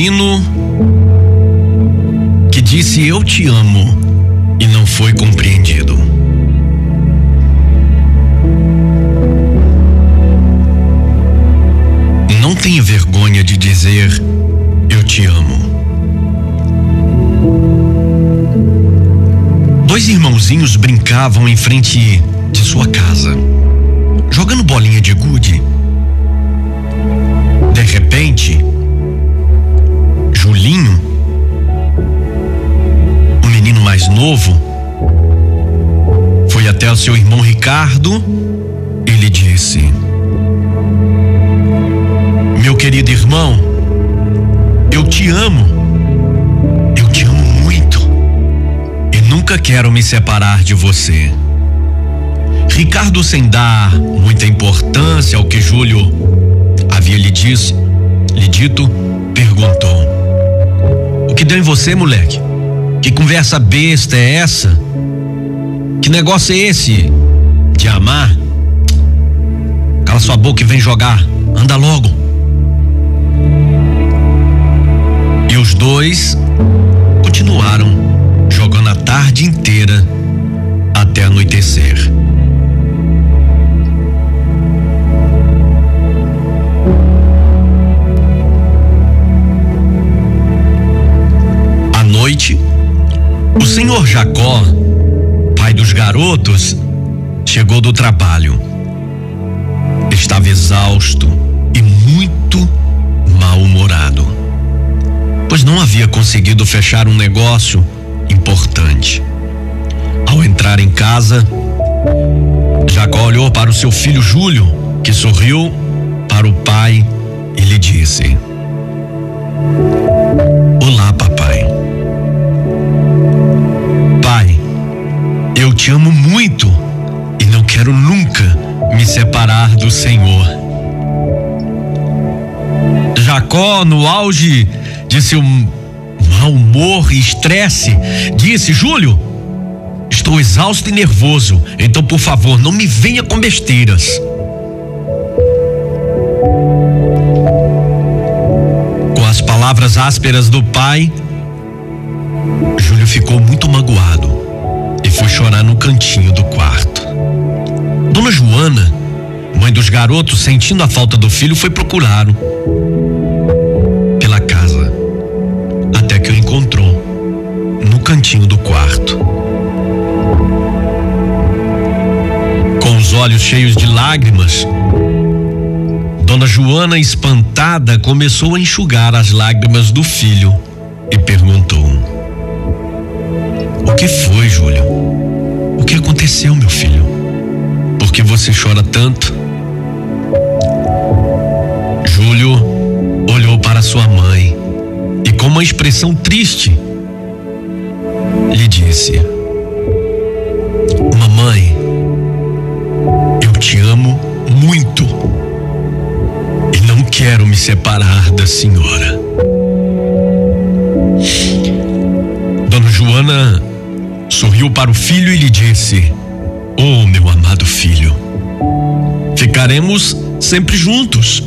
menino que disse eu te amo e não foi compreendido. Não tenha vergonha de dizer eu te amo. Dois irmãozinhos brincavam em frente de sua casa, jogando bolinha de gude. De repente, Julinho, o menino mais novo, foi até o seu irmão Ricardo e lhe disse: Meu querido irmão, eu te amo. Eu te amo muito. E nunca quero me separar de você. Ricardo, sem dar muita importância ao que Júlio havia lhe, disse, lhe dito, perguntou: que deu em você, moleque? Que conversa besta é essa? Que negócio é esse de amar? Cala sua boca e vem jogar. Anda logo. E os dois continuaram jogando a tarde inteira até anoitecer. O senhor Jacó, pai dos garotos, chegou do trabalho. Estava exausto e muito mal-humorado, pois não havia conseguido fechar um negócio importante. Ao entrar em casa, Jacó olhou para o seu filho Júlio, que sorriu para o pai e lhe disse: Olá, papai. Eu te amo muito e não quero nunca me separar do Senhor. Jacó, no auge de seu mau humor e estresse, disse: Júlio, estou exausto e nervoso, então por favor, não me venha com besteiras. Com as palavras ásperas do pai, Júlio ficou muito magoado foi chorar no cantinho do quarto. Dona Joana, mãe dos garotos, sentindo a falta do filho, foi procurá-lo pela casa, até que o encontrou no cantinho do quarto. Com os olhos cheios de lágrimas, Dona Joana, espantada, começou a enxugar as lágrimas do filho e perguntou: que foi, Júlio? O que aconteceu, meu filho? Por que você chora tanto? Júlio olhou para sua mãe e, com uma expressão triste, lhe disse: Mamãe, eu te amo muito e não quero me separar da senhora. Dona Joana sorriu para o filho e lhe disse: Oh, meu amado filho, ficaremos sempre juntos.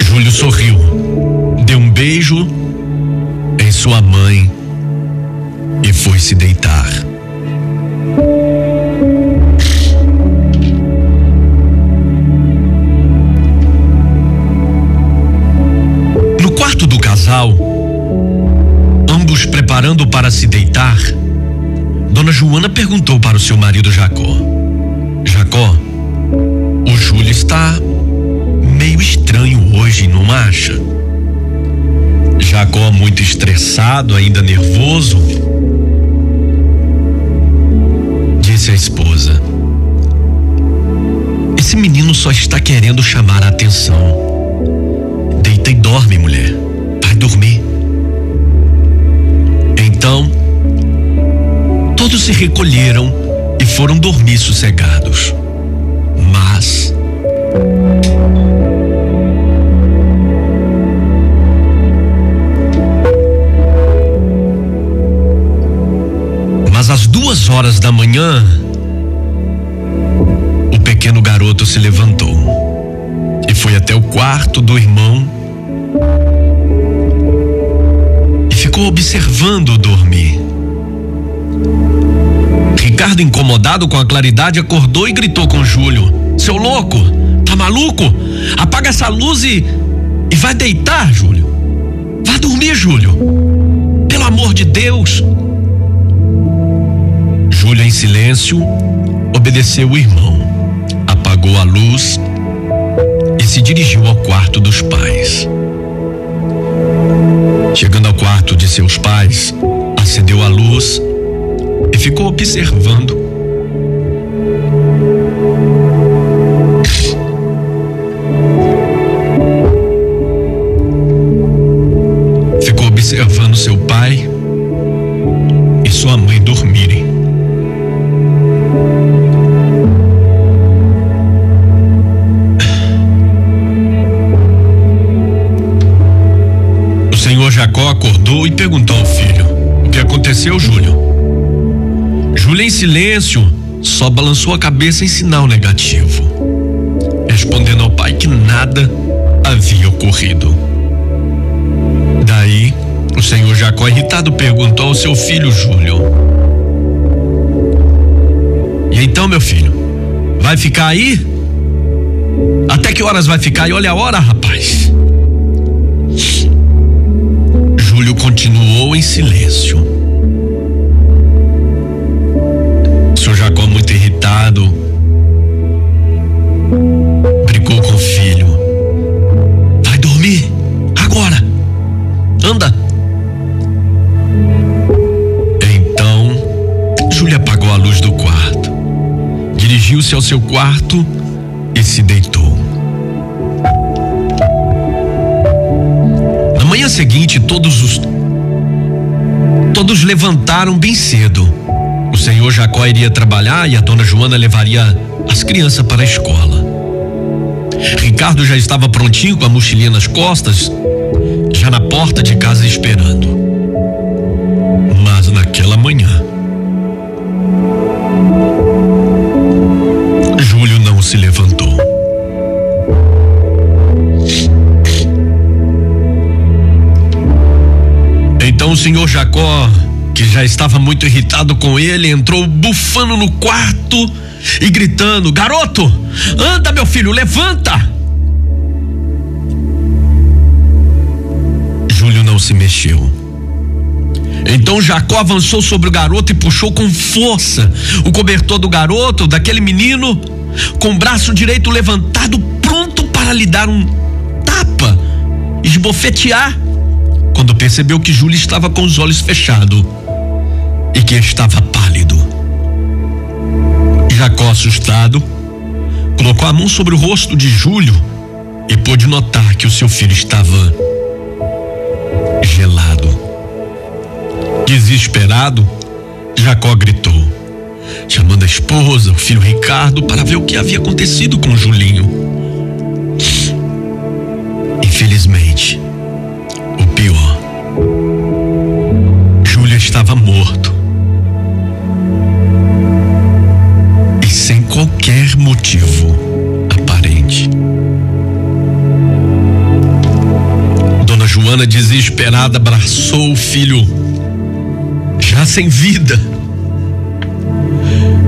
Júlio sorriu, deu um beijo em sua mãe e foi se deitar. Para se deitar, Dona Joana perguntou para o seu marido Jacó: Jacó, o Júlio está meio estranho hoje, não acha? Jacó, muito estressado, ainda nervoso, disse à esposa: Esse menino só está querendo chamar a atenção. Deita e dorme, mulher. Vai dormir. Então, todos se recolheram e foram dormir sossegados. Mas. Mas às duas horas da manhã, o pequeno garoto se levantou. e foi até o quarto do irmão ficou observando-o dormir. Ricardo, incomodado com a claridade, acordou e gritou com Júlio: Seu louco, tá maluco? Apaga essa luz e, e vai deitar, Júlio. Vá dormir, Júlio. Pelo amor de Deus. Júlio, em silêncio, obedeceu o irmão, apagou a luz e se dirigiu ao quarto dos pais. Chegando ao quarto de seus pais, acendeu a luz e ficou observando. Ficou observando seu pai e sua mãe dormirem. Jacó acordou e perguntou ao filho: O que aconteceu, Júlio? Júlia, em silêncio, só balançou a cabeça em sinal negativo, respondendo ao pai que nada havia ocorrido. Daí, o senhor Jacó, irritado, perguntou ao seu filho Júlio: E então, meu filho, vai ficar aí? Até que horas vai ficar? E olha a hora, rapaz. Júlio continuou em silêncio. Seu Jacó, muito irritado, brigou com o filho. Vai dormir agora. Anda. Então, Júlia apagou a luz do quarto, dirigiu-se ao seu quarto e se deitou. Seguinte, todos os todos levantaram bem cedo o senhor Jacó iria trabalhar e a dona Joana levaria as crianças para a escola. Ricardo já estava prontinho com a mochilinha nas costas, já na porta de casa esperando. Mas naquela manhã, Júlio não se levantou. Então o senhor Jacó que já estava muito irritado com ele, entrou bufando no quarto e gritando: Garoto, anda, meu filho, levanta! Júlio não se mexeu. Então Jacó avançou sobre o garoto e puxou com força o cobertor do garoto, daquele menino, com o braço direito levantado, pronto para lhe dar um tapa, esbofetear, quando percebeu que Júlio estava com os olhos fechados e que estava pálido. Jacó, assustado, colocou a mão sobre o rosto de Júlio e pôde notar que o seu filho estava gelado. Desesperado, Jacó gritou, chamando a esposa, o filho Ricardo, para ver o que havia acontecido com Julinho. Infelizmente, Desesperada, abraçou o filho, já sem vida,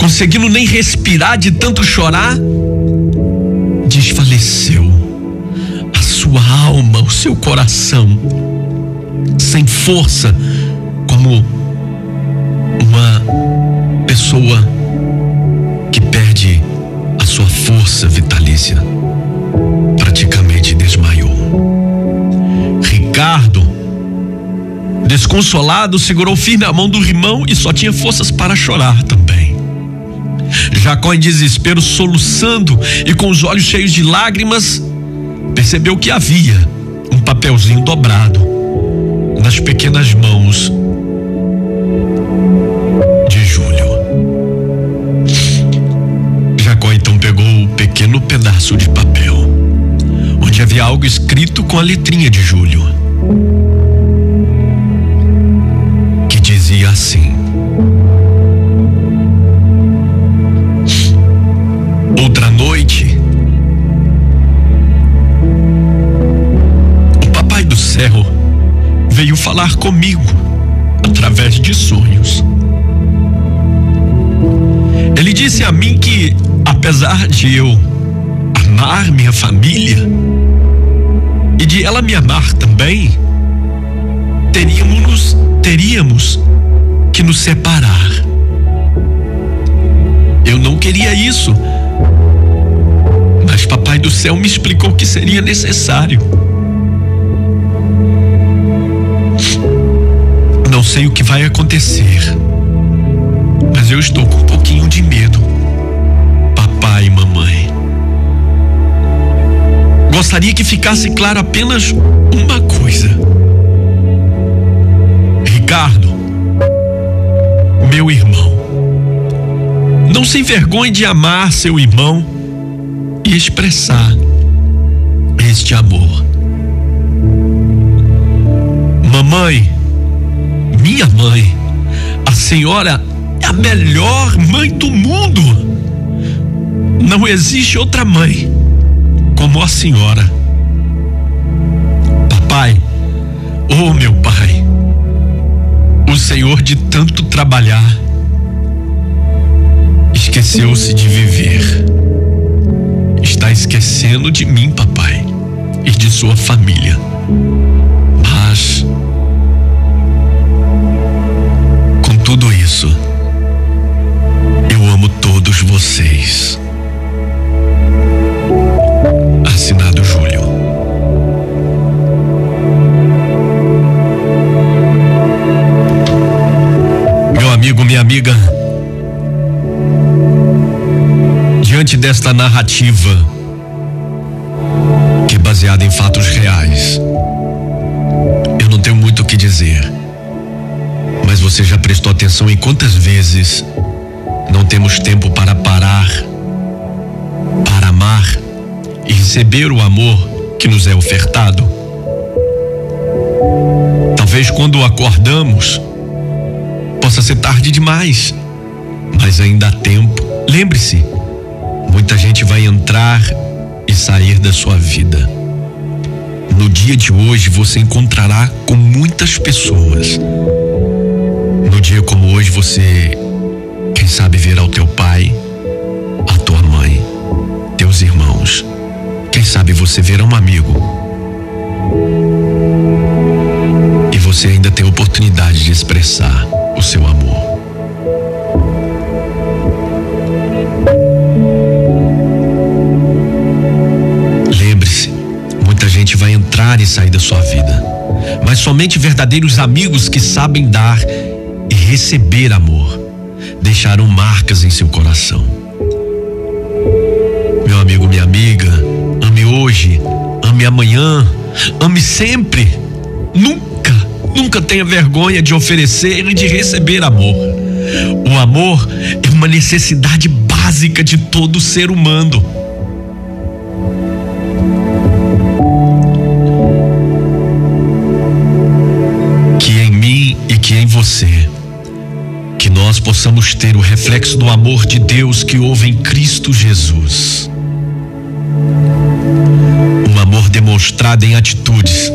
conseguindo nem respirar de tanto chorar, desfaleceu a sua alma, o seu coração, sem força, como uma pessoa perde a sua força vitalícia. Ricardo, desconsolado, segurou firme a mão do irmão e só tinha forças para chorar também. Jacó, em desespero, soluçando e com os olhos cheios de lágrimas, percebeu que havia um papelzinho dobrado nas pequenas mãos pequeno pedaço de papel, onde havia algo escrito com a letrinha de Júlio, falar comigo através de sonhos. Ele disse a mim que, apesar de eu amar minha família e de ela me amar também, teríamos, teríamos que nos separar. Eu não queria isso, mas Papai do Céu me explicou que seria necessário. Não sei o que vai acontecer, mas eu estou com um pouquinho de medo, papai e mamãe. Gostaria que ficasse claro apenas uma coisa. Ricardo, meu irmão, não se envergonhe de amar seu irmão e expressar este amor. Mamãe, minha mãe, a senhora é a melhor mãe do mundo. Não existe outra mãe como a senhora. Papai, oh meu pai, o Senhor de tanto trabalhar esqueceu-se de viver. Está esquecendo de mim, papai, e de sua família. Tudo isso, eu amo todos vocês. Assinado Júlio. Meu amigo, minha amiga, diante desta narrativa, que é baseada em fatos reais, eu não tenho muito o que dizer. Mas você já prestou atenção em quantas vezes não temos tempo para parar, para amar e receber o amor que nos é ofertado? Talvez quando acordamos possa ser tarde demais, mas ainda há tempo. Lembre-se, muita gente vai entrar e sair da sua vida. No dia de hoje você encontrará com muitas pessoas. No dia como hoje você, quem sabe, verá o teu pai, a tua mãe, teus irmãos. Quem sabe você verá um amigo. E você ainda tem oportunidade de expressar o seu amor. Lembre-se, muita gente vai entrar e sair da sua vida, mas somente verdadeiros amigos que sabem dar e receber amor deixaram marcas em seu coração. Meu amigo, minha amiga, ame hoje, ame amanhã, ame sempre. Nunca, nunca tenha vergonha de oferecer e de receber amor. O amor é uma necessidade básica de todo ser humano. Que em mim e que em você, nós possamos ter o reflexo do amor de Deus que houve em Cristo Jesus. Um amor demonstrado em atitudes